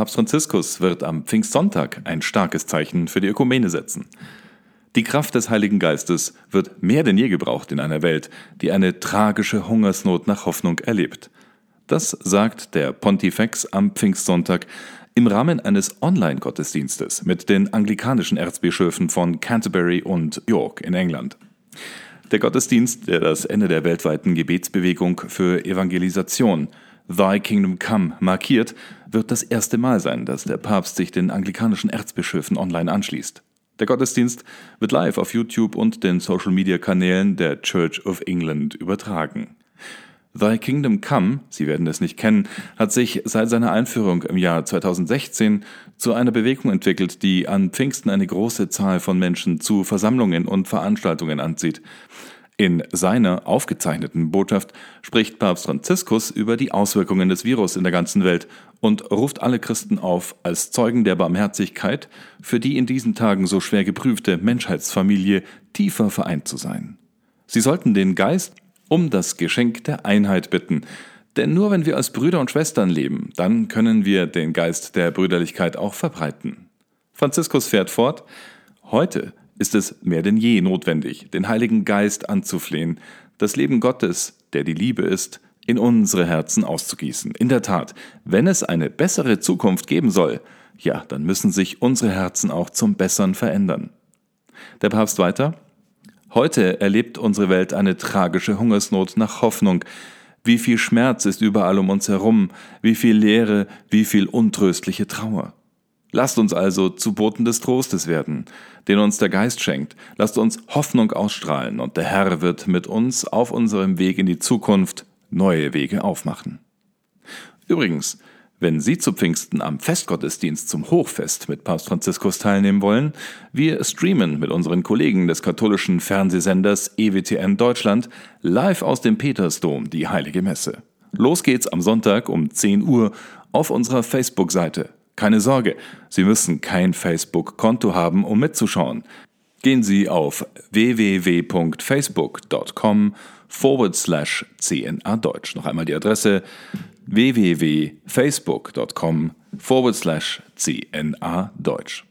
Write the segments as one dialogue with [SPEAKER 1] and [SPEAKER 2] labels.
[SPEAKER 1] Papst Franziskus wird am Pfingstsonntag ein starkes Zeichen für die Ökumene setzen. Die Kraft des Heiligen Geistes wird mehr denn je gebraucht in einer Welt, die eine tragische Hungersnot nach Hoffnung erlebt. Das sagt der Pontifex am Pfingstsonntag im Rahmen eines Online-Gottesdienstes mit den anglikanischen Erzbischöfen von Canterbury und York in England. Der Gottesdienst, der das Ende der weltweiten Gebetsbewegung für Evangelisation Thy Kingdom Come markiert, wird das erste Mal sein, dass der Papst sich den anglikanischen Erzbischöfen online anschließt. Der Gottesdienst wird live auf YouTube und den Social-Media-Kanälen der Church of England übertragen. Thy Kingdom Come, Sie werden es nicht kennen, hat sich seit seiner Einführung im Jahr 2016 zu einer Bewegung entwickelt, die an Pfingsten eine große Zahl von Menschen zu Versammlungen und Veranstaltungen anzieht. In seiner aufgezeichneten Botschaft spricht Papst Franziskus über die Auswirkungen des Virus in der ganzen Welt und ruft alle Christen auf, als Zeugen der Barmherzigkeit für die in diesen Tagen so schwer geprüfte Menschheitsfamilie tiefer vereint zu sein. Sie sollten den Geist um das Geschenk der Einheit bitten, denn nur wenn wir als Brüder und Schwestern leben, dann können wir den Geist der Brüderlichkeit auch verbreiten. Franziskus fährt fort, heute ist es mehr denn je notwendig, den Heiligen Geist anzuflehen, das Leben Gottes, der die Liebe ist, in unsere Herzen auszugießen. In der Tat, wenn es eine bessere Zukunft geben soll, ja, dann müssen sich unsere Herzen auch zum Bessern verändern. Der Papst weiter, Heute erlebt unsere Welt eine tragische Hungersnot nach Hoffnung. Wie viel Schmerz ist überall um uns herum, wie viel Leere, wie viel untröstliche Trauer. Lasst uns also zu Boten des Trostes werden, den uns der Geist schenkt. Lasst uns Hoffnung ausstrahlen und der Herr wird mit uns auf unserem Weg in die Zukunft neue Wege aufmachen. Übrigens, wenn Sie zu Pfingsten am Festgottesdienst zum Hochfest mit Papst Franziskus teilnehmen wollen, wir streamen mit unseren Kollegen des katholischen Fernsehsenders EWTN Deutschland live aus dem Petersdom die Heilige Messe. Los geht's am Sonntag um 10 Uhr auf unserer Facebook-Seite keine Sorge, Sie müssen kein Facebook-Konto haben, um mitzuschauen. Gehen Sie auf www.facebook.com forward slash CNA Deutsch. Noch einmal die Adresse www.facebook.com forward slash CNA Deutsch.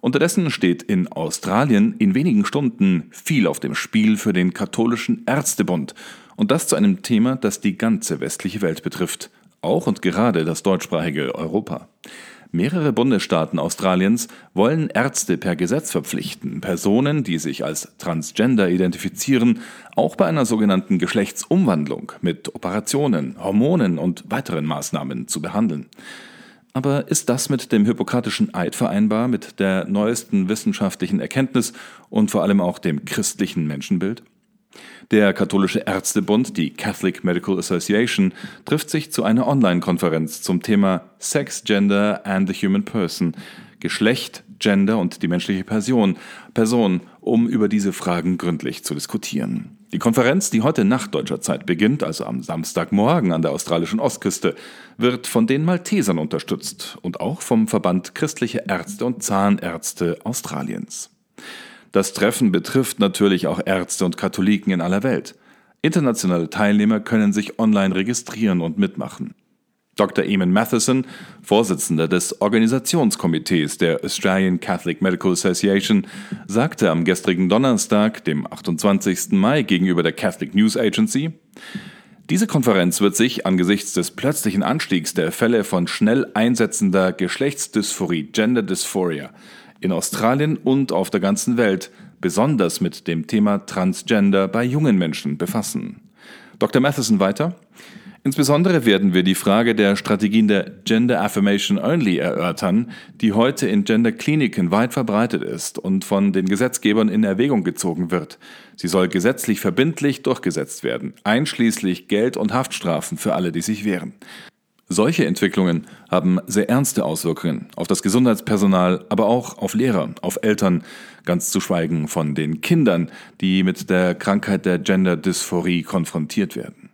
[SPEAKER 1] Unterdessen steht in Australien in wenigen Stunden viel auf dem Spiel für den katholischen Ärztebund und das zu einem Thema, das die ganze westliche Welt betrifft, auch und gerade das deutschsprachige Europa. Mehrere Bundesstaaten Australiens wollen Ärzte per Gesetz verpflichten, Personen, die sich als Transgender identifizieren, auch bei einer sogenannten Geschlechtsumwandlung mit Operationen, Hormonen und weiteren Maßnahmen zu behandeln. Aber ist das mit dem Hippokratischen Eid vereinbar, mit der neuesten wissenschaftlichen Erkenntnis und vor allem auch dem christlichen Menschenbild? Der katholische Ärztebund, die Catholic Medical Association, trifft sich zu einer Online-Konferenz zum Thema Sex, Gender and the Human Person, Geschlecht, Gender und die menschliche Person, Person, um über diese Fragen gründlich zu diskutieren. Die Konferenz, die heute Nacht deutscher Zeit beginnt, also am Samstagmorgen an der australischen Ostküste, wird von den Maltesern unterstützt und auch vom Verband Christliche Ärzte und Zahnärzte Australiens. Das Treffen betrifft natürlich auch Ärzte und Katholiken in aller Welt. Internationale Teilnehmer können sich online registrieren und mitmachen. Dr. Eamon Matheson, Vorsitzender des Organisationskomitees der Australian Catholic Medical Association, sagte am gestrigen Donnerstag, dem 28. Mai, gegenüber der Catholic News Agency, diese Konferenz wird sich angesichts des plötzlichen Anstiegs der Fälle von schnell einsetzender Geschlechtsdysphorie, Gender Dysphoria, in Australien und auf der ganzen Welt besonders mit dem Thema Transgender bei jungen Menschen befassen. Dr. Matheson weiter. Insbesondere werden wir die Frage der Strategien der Gender Affirmation Only erörtern, die heute in Gender-Kliniken weit verbreitet ist und von den Gesetzgebern in Erwägung gezogen wird. Sie soll gesetzlich verbindlich durchgesetzt werden, einschließlich Geld- und Haftstrafen für alle, die sich wehren. Solche Entwicklungen haben sehr ernste Auswirkungen auf das Gesundheitspersonal, aber auch auf Lehrer, auf Eltern, ganz zu schweigen von den Kindern, die mit der Krankheit der Gender Dysphorie konfrontiert werden.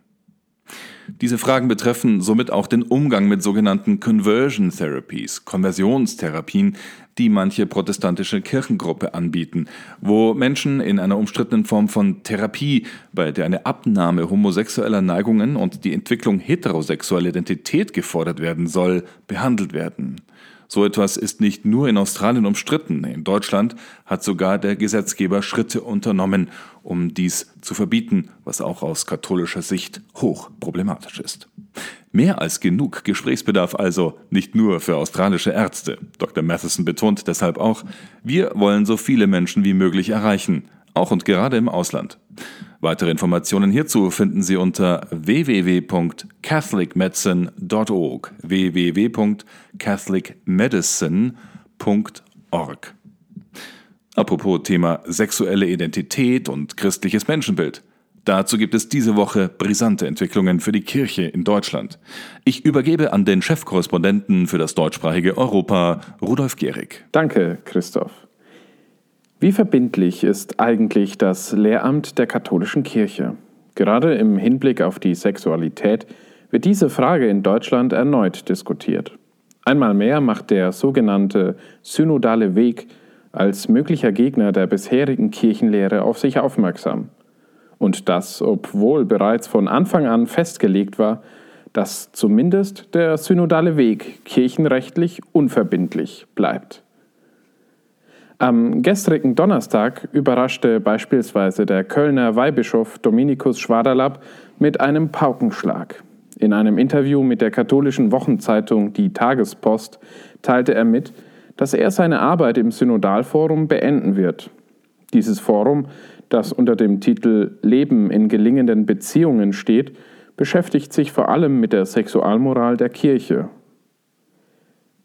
[SPEAKER 1] Diese Fragen betreffen somit auch den Umgang mit sogenannten Conversion Therapies, Konversionstherapien, die manche protestantische Kirchengruppe anbieten, wo Menschen in einer umstrittenen Form von Therapie, bei der eine Abnahme homosexueller Neigungen und die Entwicklung heterosexueller Identität gefordert werden soll, behandelt werden. So etwas ist nicht nur in Australien umstritten, in Deutschland hat sogar der Gesetzgeber Schritte unternommen, um dies zu verbieten, was auch aus katholischer Sicht hoch problematisch ist. Mehr als genug Gesprächsbedarf also, nicht nur für australische Ärzte. Dr. Matheson betont deshalb auch, wir wollen so viele Menschen wie möglich erreichen, auch und gerade im Ausland. Weitere Informationen hierzu finden Sie unter www.catholicmedicine.org www.catholicmedicine.org Apropos Thema sexuelle Identität und christliches Menschenbild. Dazu gibt es diese Woche brisante Entwicklungen für die Kirche in Deutschland. Ich übergebe an den Chefkorrespondenten für das deutschsprachige Europa, Rudolf Gehrig.
[SPEAKER 2] Danke, Christoph. Wie verbindlich ist eigentlich das Lehramt der katholischen Kirche? Gerade im Hinblick auf die Sexualität wird diese Frage in Deutschland erneut diskutiert. Einmal mehr macht der sogenannte synodale Weg als möglicher Gegner der bisherigen Kirchenlehre auf sich aufmerksam. Und das, obwohl bereits von Anfang an festgelegt war, dass zumindest der synodale Weg kirchenrechtlich unverbindlich bleibt. Am gestrigen Donnerstag überraschte beispielsweise der Kölner Weihbischof Dominikus Schwaderlapp mit einem Paukenschlag. In einem Interview mit der katholischen Wochenzeitung Die Tagespost teilte er mit, dass er seine Arbeit im Synodalforum beenden wird. Dieses Forum das unter dem Titel Leben in gelingenden Beziehungen steht, beschäftigt sich vor allem mit der Sexualmoral der Kirche.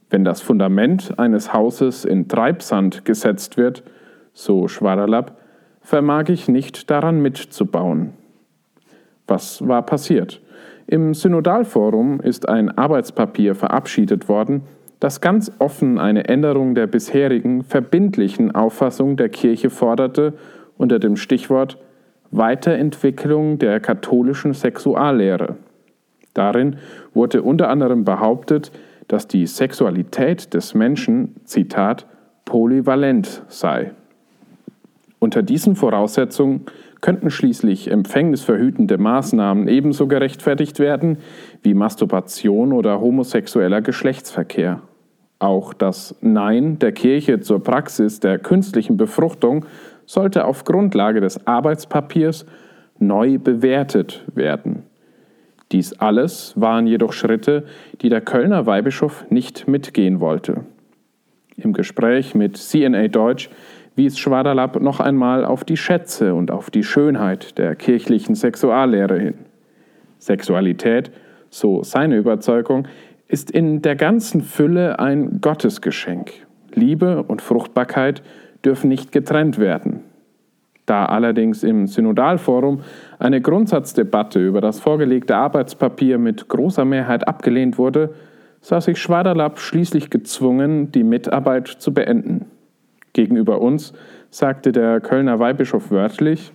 [SPEAKER 2] Wenn das Fundament eines Hauses in Treibsand gesetzt wird, so Schwaderlapp, vermag ich nicht daran mitzubauen. Was war passiert? Im Synodalforum ist ein Arbeitspapier verabschiedet worden, das ganz offen eine Änderung der bisherigen verbindlichen Auffassung der Kirche forderte unter dem Stichwort Weiterentwicklung der katholischen Sexuallehre. Darin wurde unter anderem behauptet, dass die Sexualität des Menschen, Zitat, polyvalent sei. Unter diesen Voraussetzungen könnten schließlich empfängnisverhütende Maßnahmen ebenso gerechtfertigt werden wie Masturbation oder homosexueller Geschlechtsverkehr. Auch das Nein der Kirche zur Praxis der künstlichen Befruchtung sollte auf Grundlage des Arbeitspapiers neu bewertet werden. Dies alles waren jedoch Schritte, die der Kölner Weihbischof nicht mitgehen wollte. Im Gespräch mit CNA Deutsch wies Schwaderlapp noch einmal auf die Schätze und auf die Schönheit der kirchlichen Sexuallehre hin. Sexualität, so seine Überzeugung, ist in der ganzen Fülle ein Gottesgeschenk. Liebe und Fruchtbarkeit dürfen nicht getrennt werden. Da allerdings im Synodalforum eine Grundsatzdebatte über das vorgelegte Arbeitspapier mit großer Mehrheit abgelehnt wurde, sah sich Schwaderlapp schließlich gezwungen, die Mitarbeit zu beenden. Gegenüber uns sagte der Kölner Weihbischof wörtlich,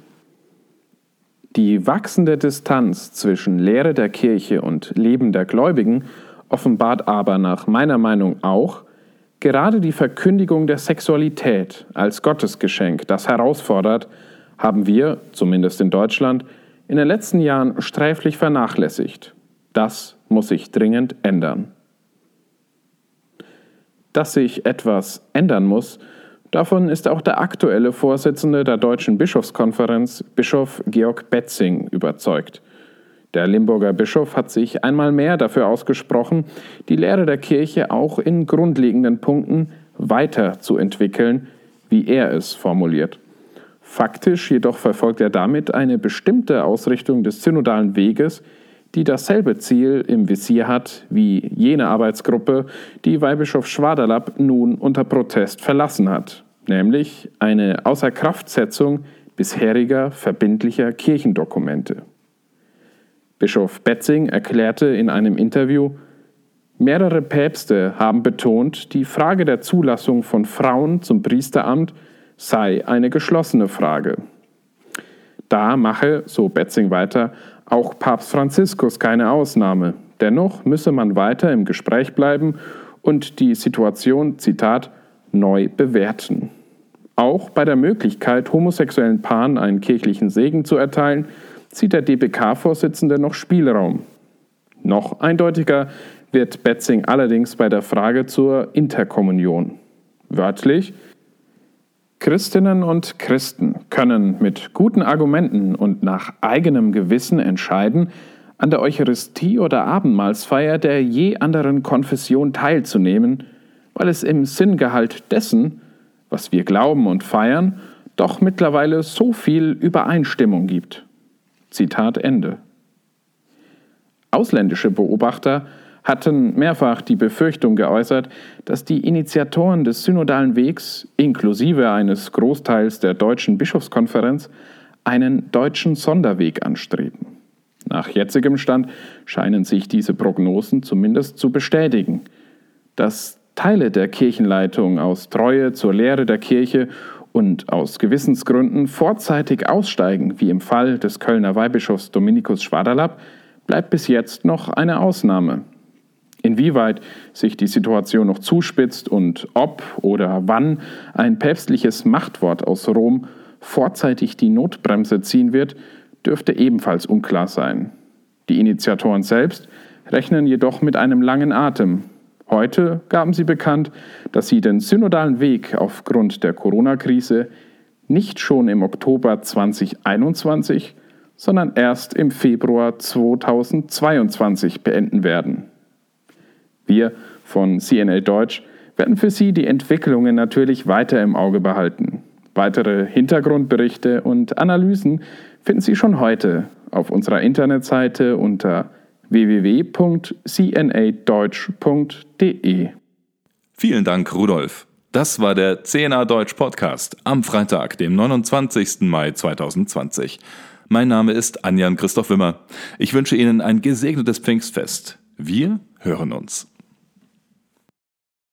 [SPEAKER 2] die wachsende Distanz zwischen Lehre der Kirche und Leben der Gläubigen offenbart aber nach meiner Meinung auch, Gerade die Verkündigung der Sexualität als Gottesgeschenk, das herausfordert, haben wir, zumindest in Deutschland, in den letzten Jahren sträflich vernachlässigt. Das muss sich dringend ändern. Dass sich etwas ändern muss, davon ist auch der aktuelle Vorsitzende der Deutschen Bischofskonferenz, Bischof Georg Betzing, überzeugt. Der Limburger Bischof hat sich einmal mehr dafür ausgesprochen, die Lehre der Kirche auch in grundlegenden Punkten weiterzuentwickeln, wie er es formuliert. Faktisch jedoch verfolgt er damit eine bestimmte Ausrichtung des synodalen Weges, die dasselbe Ziel im Visier hat wie jene Arbeitsgruppe, die Weihbischof Schwaderlapp nun unter Protest verlassen hat, nämlich eine Außerkraftsetzung bisheriger verbindlicher Kirchendokumente. Bischof Betzing erklärte in einem Interview, mehrere Päpste haben betont, die Frage der Zulassung von Frauen zum Priesteramt sei eine geschlossene Frage. Da mache, so Betzing weiter, auch Papst Franziskus keine Ausnahme. Dennoch müsse man weiter im Gespräch bleiben und die Situation, Zitat, neu bewerten. Auch bei der Möglichkeit, homosexuellen Paaren einen kirchlichen Segen zu erteilen, sieht der DBK-Vorsitzende noch Spielraum. Noch eindeutiger wird Betzing allerdings bei der Frage zur Interkommunion. Wörtlich, Christinnen und Christen können mit guten Argumenten und nach eigenem Gewissen entscheiden, an der Eucharistie oder Abendmahlsfeier der je anderen Konfession teilzunehmen, weil es im Sinngehalt dessen, was wir glauben und feiern, doch mittlerweile so viel Übereinstimmung gibt. Zitat Ende. Ausländische Beobachter hatten mehrfach die Befürchtung geäußert, dass die Initiatoren des synodalen Wegs, inklusive eines Großteils der deutschen Bischofskonferenz, einen deutschen Sonderweg anstreben. Nach jetzigem Stand scheinen sich diese Prognosen zumindest zu bestätigen. Dass Teile der Kirchenleitung aus Treue zur Lehre der Kirche und aus Gewissensgründen vorzeitig aussteigen, wie im Fall des Kölner Weihbischofs Dominikus Schwaderlapp, bleibt bis jetzt noch eine Ausnahme. Inwieweit sich die Situation noch zuspitzt und ob oder wann ein päpstliches Machtwort aus Rom vorzeitig die Notbremse ziehen wird, dürfte ebenfalls unklar sein. Die Initiatoren selbst rechnen jedoch mit einem langen Atem. Heute gaben sie bekannt, dass sie den synodalen Weg aufgrund der Corona-Krise nicht schon im Oktober 2021, sondern erst im Februar 2022 beenden werden. Wir von CNA Deutsch werden für Sie die Entwicklungen natürlich weiter im Auge behalten. Weitere Hintergrundberichte und Analysen finden Sie schon heute auf unserer Internetseite unter www.cnadeutsch.de.
[SPEAKER 1] Vielen Dank, Rudolf. Das war der CNA Deutsch Podcast am Freitag, dem 29. Mai 2020. Mein Name ist Anjan Christoph Wimmer. Ich wünsche Ihnen ein gesegnetes Pfingstfest. Wir hören uns.